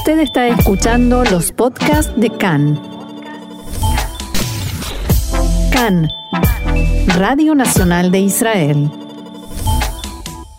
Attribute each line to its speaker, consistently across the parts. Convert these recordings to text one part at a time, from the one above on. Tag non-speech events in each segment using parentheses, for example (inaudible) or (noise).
Speaker 1: Usted está escuchando los podcasts de CAN. CAN, Radio Nacional de Israel.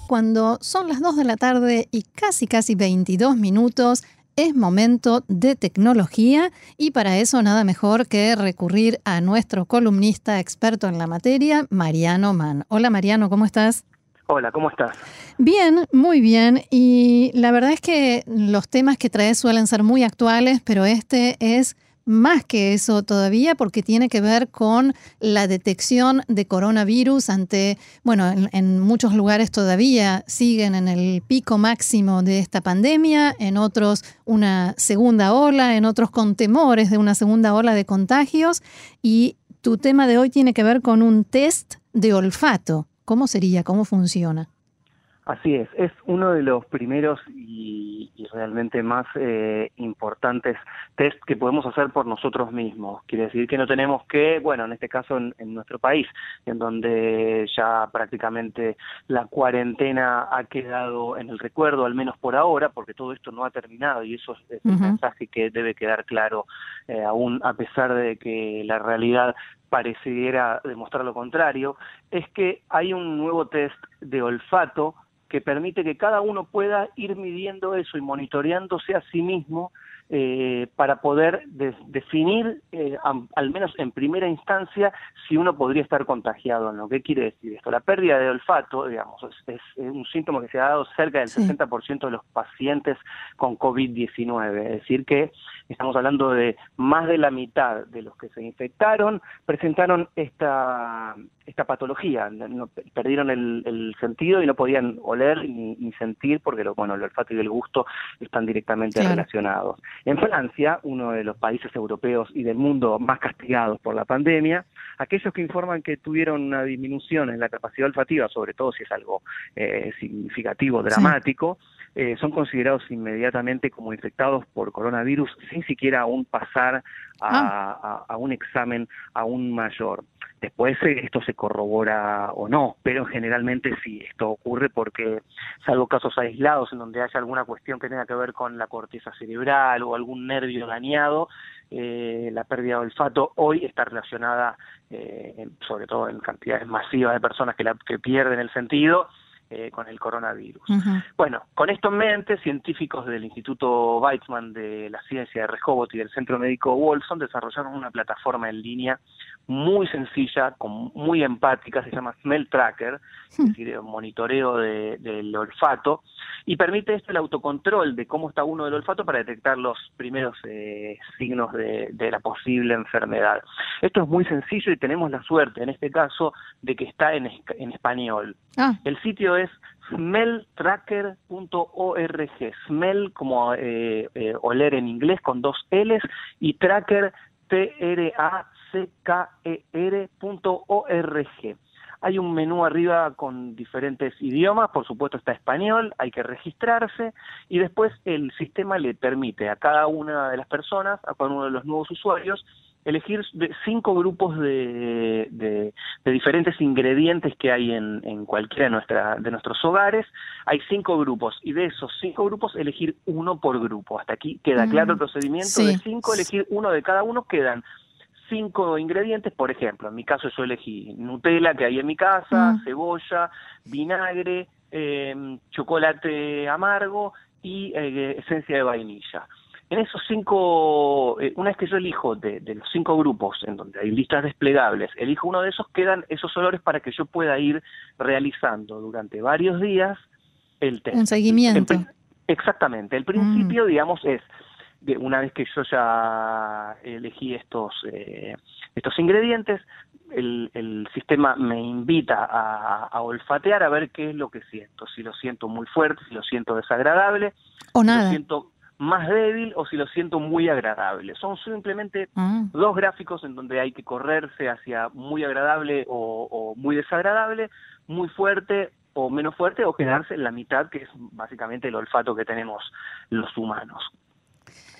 Speaker 1: Cuando son las 2 de la tarde y casi casi 22 minutos, es momento de tecnología y para eso nada mejor que recurrir a nuestro columnista experto en la materia, Mariano Mann. Hola Mariano, ¿cómo estás?
Speaker 2: Hola, ¿cómo estás?
Speaker 1: Bien, muy bien. Y la verdad es que los temas que traes suelen ser muy actuales, pero este es más que eso todavía porque tiene que ver con la detección de coronavirus ante, bueno, en, muchos lugares todavía siguen en el pico máximo de esta pandemia, en otros una segunda ola, en otros con temores de una segunda ola de contagios. Y tu tema de hoy tiene que ver con un test de olfato. ¿Cómo sería? ¿Cómo funciona?
Speaker 2: Así es, es uno de los primeros y, realmente más eh, importantes test que podemos hacer por nosotros mismos. Quiere decir que no tenemos que, bueno, en este caso en, nuestro país, en donde ya prácticamente la cuarentena ha quedado en el recuerdo, al menos por ahora, porque todo esto no ha terminado y eso es, un mensaje que debe quedar claro, eh, aún a pesar de que la realidad pareciera demostrar lo contrario, es que hay un nuevo test de olfato que permite que cada uno pueda ir midiendo eso y monitoreándose a sí mismo eh, para poder definir, eh, al menos en primera instancia, si uno podría estar contagiado o no. ¿Qué quiere decir esto? La pérdida de olfato, digamos, es, un síntoma que se ha dado cerca del 60% de los pacientes con COVID-19. Es decir, que estamos hablando de más de la mitad de los que se infectaron presentaron esta, esta patología, perdieron el, sentido y no podían oler ni, sentir porque lo, bueno, el olfato y el gusto están directamente relacionados. En Francia, uno de los países europeos y del mundo más castigados por la pandemia, aquellos que informan que tuvieron una disminución en la capacidad olfativa, sobre todo si es algo eh, significativo, dramático, eh, son considerados inmediatamente como infectados por coronavirus sin siquiera aún pasar a, ah. un examen aún mayor. Después eh, esto se corrobora o no, pero generalmente sí, esto ocurre porque, salvo casos aislados en donde haya alguna cuestión que tenga que ver con la corteza cerebral o algún nervio dañado, eh, la pérdida de olfato hoy está relacionada, sobre todo en cantidades masivas de personas que, la, que pierden el sentido, eh, con el coronavirus. Bueno, con esto en mente, científicos del Instituto Weizmann de la Ciencia de Rehoboth y del Centro Médico Wolfson desarrollaron una plataforma en línea muy sencilla, con, muy empática, se llama Smell Tracker, es decir, monitoreo del olfato, y permite esto el autocontrol de cómo está uno del olfato para detectar los primeros eh, signos de, la posible enfermedad. Esto es muy sencillo y tenemos la suerte, en este caso, de que está en, en español. Ah. El sitio es smelltracker.org, smell como eh, eh, oler en inglés con dos L's y tracker T-R-A-C-K-E-R.org. Hay un menú arriba con diferentes idiomas, por supuesto está español, hay que registrarse y después el sistema le permite a cada una de las personas, a cada uno de los nuevos usuarios, elegir cinco grupos de, de, diferentes ingredientes que hay en, en cualquiera de, nuestra, de nuestros hogares. Hay cinco grupos y de esos cinco grupos elegir uno por grupo. Hasta aquí queda claro el mm, procedimiento. De cinco elegir uno de cada uno quedan cinco ingredientes, por ejemplo, en mi caso yo elegí Nutella que hay en mi casa, mm. cebolla, vinagre, eh, chocolate amargo y eh, esencia de vainilla. En esos cinco, eh, una vez que yo elijo de, los cinco grupos en donde hay listas desplegables, elijo uno de esos, quedan esos olores para que yo pueda ir realizando durante varios días el test.
Speaker 1: Un seguimiento.
Speaker 2: exactamente. El principio, mm. digamos, es de una vez que yo ya elegí estos eh, estos ingredientes, el, el, sistema me invita a, olfatear a ver qué es lo que siento. Si lo siento muy fuerte, si lo siento desagradable,
Speaker 1: o nada.
Speaker 2: lo siento más débil o si lo siento muy agradable. Son simplemente ah. dos gráficos en donde hay que correrse hacia muy agradable o, muy desagradable, muy fuerte o menos fuerte o quedarse en la mitad, que es básicamente el olfato que tenemos los humanos.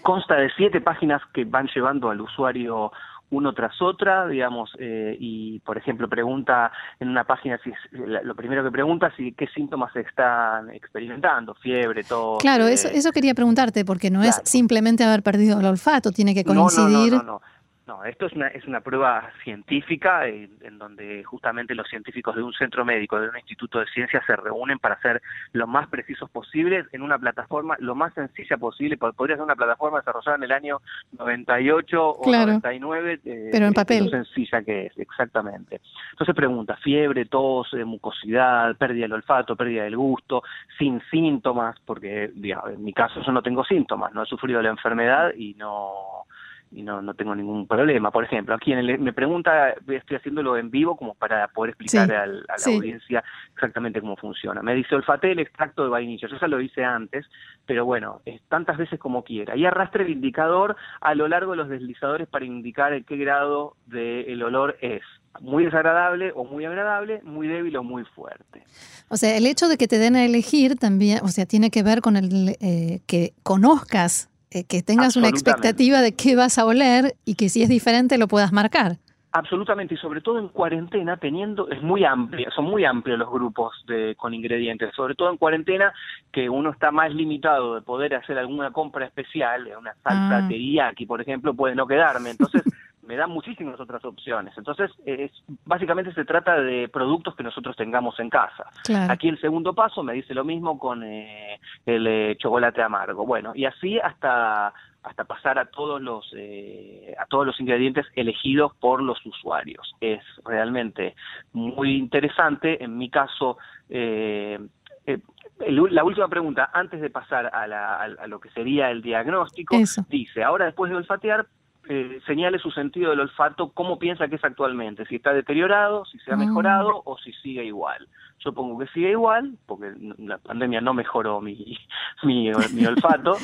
Speaker 2: Consta de siete páginas que van llevando al usuario uno tras otra, digamos, eh, y por ejemplo pregunta en una página, si lo primero que pregunta si qué síntomas están experimentando, fiebre, todo.
Speaker 1: Claro, eso, eso quería preguntarte, porque no es simplemente haber perdido el olfato, tiene que coincidir.
Speaker 2: no, no no, esto es una, es una prueba científica en, donde justamente los científicos de un centro médico, de un instituto de ciencias, se reúnen para ser lo más precisos posibles en una plataforma lo más sencilla posible. Podría ser una plataforma desarrollada en el año 98 o 99,
Speaker 1: eh, pero en papel.
Speaker 2: Lo sencilla que es, exactamente. Entonces pregunta, fiebre, tos, eh, mucosidad, pérdida del olfato, pérdida del gusto, sin síntomas, porque digamos, en mi caso yo no tengo síntomas, no he sufrido la enfermedad y no y no, no tengo ningún problema. Por ejemplo, aquí en me pregunta, estoy haciéndolo en vivo como para poder explicar a la audiencia exactamente cómo funciona. Me dice, olfate el extracto de vainilla. Yo ya lo hice antes, pero bueno, es tantas veces como quiera. Y arrastre el indicador a lo largo de los deslizadores para indicar en qué grado de el olor es. Muy desagradable o muy agradable, muy débil o muy fuerte.
Speaker 1: O sea, el hecho de que te den a elegir también, o sea, tiene que ver con el eh, que conozcas que tengas una expectativa de qué vas a oler y que si es diferente lo puedas marcar.
Speaker 2: Absolutamente, y sobre todo en cuarentena, teniendo, es muy amplia, son muy amplios los grupos de, con ingredientes, sobre todo en cuarentena, que uno está más limitado de poder hacer alguna compra especial, una salsa ah. teriyaki, por ejemplo, puede no quedarme. Entonces, me dan muchísimas otras opciones. Entonces, es, básicamente se trata de productos que nosotros tengamos en casa. Aquí el segundo paso me dice lo mismo con eh, el eh, chocolate amargo. Bueno, y así hasta hasta pasar a todos los eh, a todos los ingredientes elegidos por los usuarios. Es realmente muy interesante. En mi caso, la última pregunta, antes de pasar a, a, lo que sería el diagnóstico, dice, ahora después de olfatear, eh, señale su sentido del olfato, cómo piensa que es actualmente, si está deteriorado, si se ha mm. mejorado o si sigue igual. Yo pongo que sigue igual, porque la pandemia no mejoró mi, (laughs) mi, mi olfato.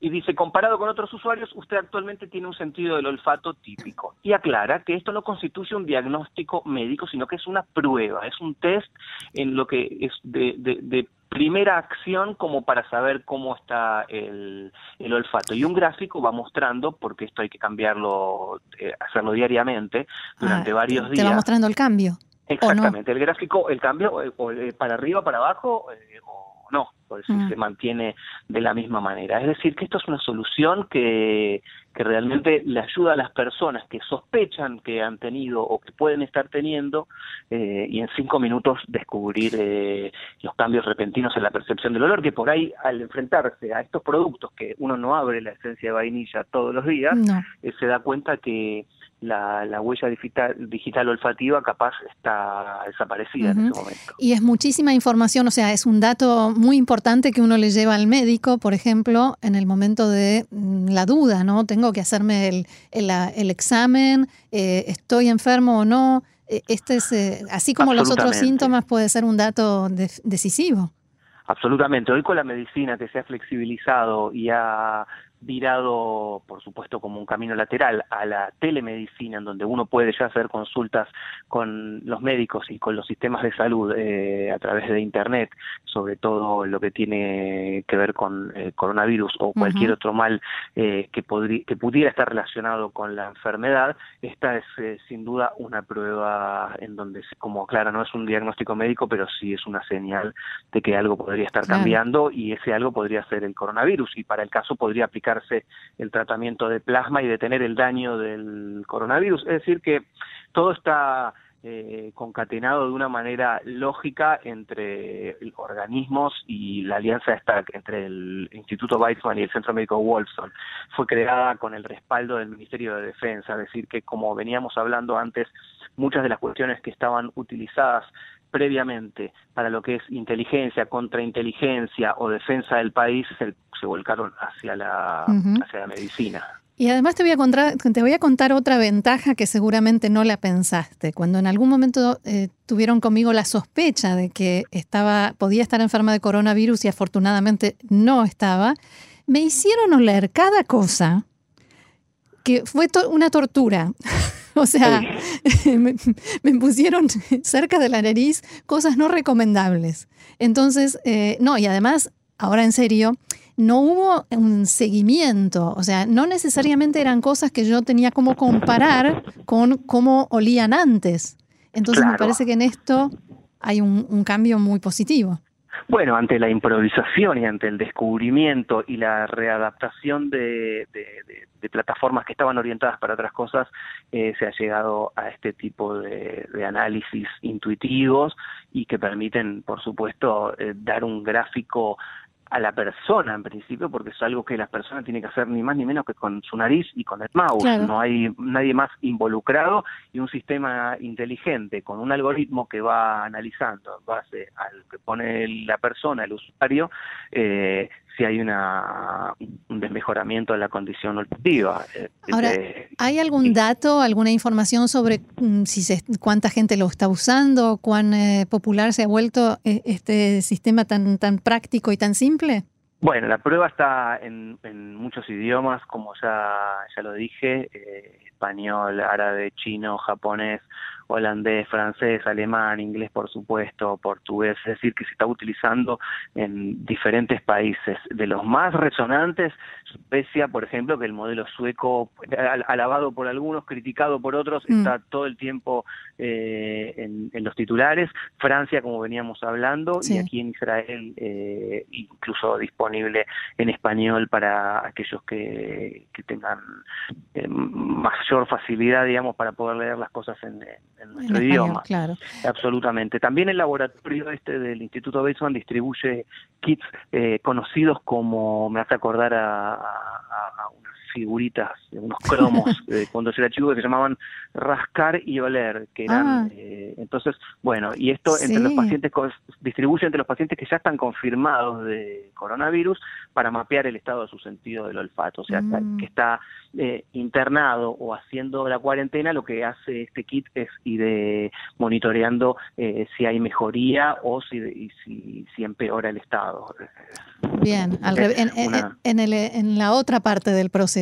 Speaker 2: y dice, comparado con otros usuarios, usted actualmente tiene un sentido del olfato típico. Y aclara que esto no constituye un diagnóstico médico, sino que es una prueba, es un test en lo que es de, de primera acción como para saber cómo está el, el, olfato. Y un gráfico va mostrando, porque esto hay que cambiarlo, eh, hacerlo diariamente durante ah, varios días.
Speaker 1: Te va mostrando el cambio.
Speaker 2: Exactamente, el gráfico, el cambio, eh, eh, para arriba, para abajo, o no, mm. se mantiene de la misma manera. Es decir, que esto es una solución que, que realmente le ayuda a las personas que sospechan que han tenido o que pueden estar teniendo eh, y en cinco minutos descubrir eh, los cambios repentinos en la percepción del olor, que por ahí al enfrentarse a estos productos que uno no abre la esencia de vainilla todos los días, eh, se da cuenta que la, la, huella digital, digital olfativa capaz está desaparecida en ese momento.
Speaker 1: Y es muchísima información, o sea, es un dato muy importante que uno le lleva al médico, por ejemplo, en el momento de mm, la duda, ¿no? Tengo que hacerme el, el, examen, eh, estoy enfermo o no. E, este es, eh, así como los otros síntomas, puede ser un dato decisivo.
Speaker 2: Absolutamente. Hoy con la medicina que se ha flexibilizado y ha virado, por supuesto, como un camino lateral a la telemedicina, en donde uno puede ya hacer consultas con los médicos y con los sistemas de salud eh, a través de Internet, sobre todo lo que tiene que ver con el coronavirus o cualquier otro mal eh, que, que pudiera estar relacionado con la enfermedad, esta es eh, sin duda una prueba en donde, como aclara, no es un diagnóstico médico, pero sí es una señal de que algo podría estar cambiando y ese algo podría ser el coronavirus. Y para el caso podría aplicar el tratamiento de plasma y detener el daño del coronavirus. Es decir, que todo está eh, concatenado de una manera lógica entre organismos y la alianza esta entre el Instituto Weizmann y el Centro Médico Wolfson fue creada con el respaldo del Ministerio de Defensa, es decir, que como veníamos hablando antes, muchas de las cuestiones que estaban utilizadas previamente para lo que es inteligencia, contrainteligencia o defensa del país se, volcaron hacia la, hacia la medicina.
Speaker 1: Y además te voy, a contar, te voy a contar otra ventaja que seguramente no la pensaste. Cuando en algún momento eh, tuvieron conmigo la sospecha de que estaba, podía estar enferma de coronavirus y afortunadamente no estaba, me hicieron oler cada cosa que fue una tortura. (laughs) (laughs) O sea, (laughs) me, pusieron cerca de la nariz cosas no recomendables. Entonces, eh, no, y además, ahora en serio, no hubo un seguimiento, o sea, no necesariamente eran cosas que yo tenía como comparar con cómo olían antes. Entonces me parece que en esto hay un cambio muy positivo.
Speaker 2: Bueno, ante la improvisación y ante el descubrimiento y la readaptación de, plataformas que estaban orientadas para otras cosas, eh, se ha llegado a este tipo de, análisis intuitivos y que permiten, por supuesto, eh, dar un gráfico a la persona en principio, porque es algo que la persona tiene que hacer ni más ni menos que con su nariz y con el mouse. No hay nadie más involucrado y un sistema inteligente con un algoritmo que va analizando en base al que pone la persona, el usuario, eh, si hay una, un desmejoramiento de la condición olfativa.
Speaker 1: Eh, Ahora, ¿hay algún dato, alguna información sobre mm, si se, cuánta gente lo está usando, cuán eh, popular se ha vuelto eh, este sistema tan, tan práctico y tan simple?
Speaker 2: Bueno, la prueba está en, muchos idiomas, como ya, ya lo dije, español, árabe, chino, japonés, holandés, francés, alemán, inglés por supuesto, portugués, es decir, que se está utilizando en diferentes países. De los más resonantes, Suecia, por ejemplo, que el modelo sueco, alabado por algunos, criticado por otros, mm. está todo el tiempo eh, en, los titulares. Francia, como veníamos hablando, y aquí en Israel eh, incluso disponible en español para aquellos que, tengan eh, mayor facilidad, digamos, para poder leer las cosas en, en nuestro idioma.
Speaker 1: Claro.
Speaker 2: Absolutamente. También el laboratorio este del Instituto Weizmann distribuye kits eh, conocidos como, me hace acordar a, a, unas figuritas, unos cromos (laughs) cuando yo era chico que se llamaban rascar y oler, que eran, ah. eh, entonces, bueno, y esto entre los pacientes, distribuye entre los pacientes que ya están confirmados de coronavirus para mapear el estado de su sentido del olfato, o sea, mm. que está eh, internado o haciendo la cuarentena, lo que hace este kit es ir monitoreando eh, si hay mejoría o si, si, si empeora el estado.
Speaker 1: Bien, en, el, en la otra parte del proceso.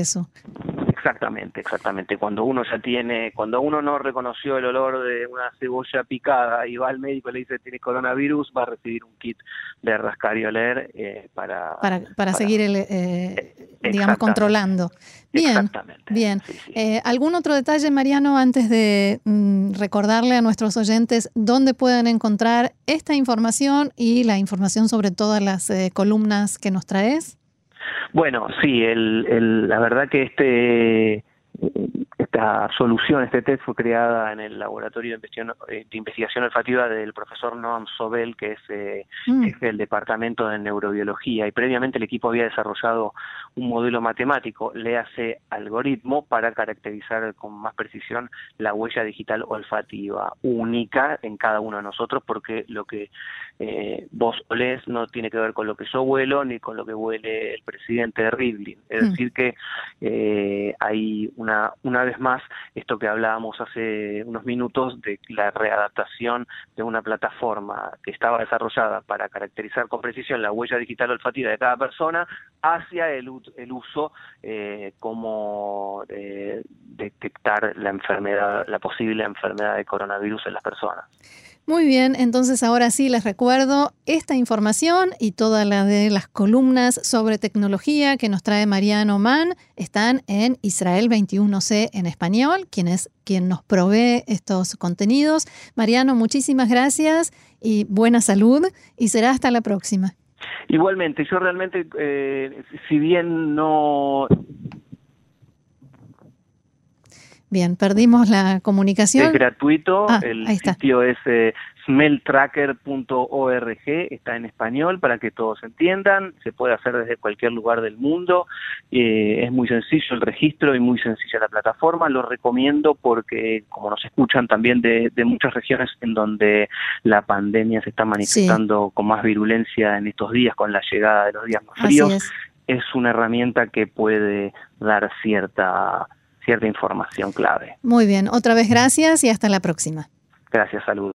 Speaker 2: Exactamente, exactamente. Cuando uno ya tiene, cuando uno no reconoció el olor de una cebolla picada y va al médico y le dice tiene coronavirus, va a recibir un kit de rascar y oler eh, para,
Speaker 1: para, seguir, el, eh, digamos, controlando. Bien, bien. Eh, ¿Algún otro detalle, Mariano, antes de mm, recordarle a nuestros oyentes dónde pueden encontrar esta información y la información sobre todas las columnas que nos traes?
Speaker 2: Bueno, sí, el, la verdad que este esta solución, este test fue creada en el laboratorio de investigación, olfativa del profesor Noam Sobel, que es eh, mm. jefe del departamento de neurobiología, y previamente el equipo había desarrollado un modelo matemático, le hace algoritmo, para caracterizar con más precisión la huella digital olfativa, única en cada uno de nosotros, porque lo que eh, vos olés no tiene que ver con lo que yo huelo ni con lo que huele el presidente de Rivlin. Es mm. decir, que eh, hay una, una vez más esto que hablábamos hace unos minutos de la readaptación de una plataforma que estaba desarrollada para caracterizar con precisión la huella digital olfativa de cada persona hacia el, el uso eh, como eh, detectar la enfermedad, la posible enfermedad de coronavirus en las personas.
Speaker 1: Muy bien, entonces ahora sí les recuerdo esta información y todas las de las columnas sobre tecnología que nos trae Mariano Mann están en Israel 21C en español, quien es quien nos provee estos contenidos. Mariano, muchísimas gracias y buena salud y será hasta la próxima.
Speaker 2: Igualmente, yo realmente, eh, si bien no
Speaker 1: Bien, perdimos la comunicación.
Speaker 2: Es gratuito, ah, el sitio es eh, smelltracker.org, está en español para que todos entiendan, se puede hacer desde cualquier lugar del mundo, eh, es muy sencillo el registro y muy sencilla la plataforma, lo recomiendo porque como nos escuchan también de, muchas regiones en donde la pandemia se está manifestando con más virulencia en estos días, con la llegada de los días más fríos, es una herramienta que puede dar cierta cierta información clave.
Speaker 1: Muy bien, otra vez gracias y hasta la próxima.
Speaker 2: Gracias, saludos.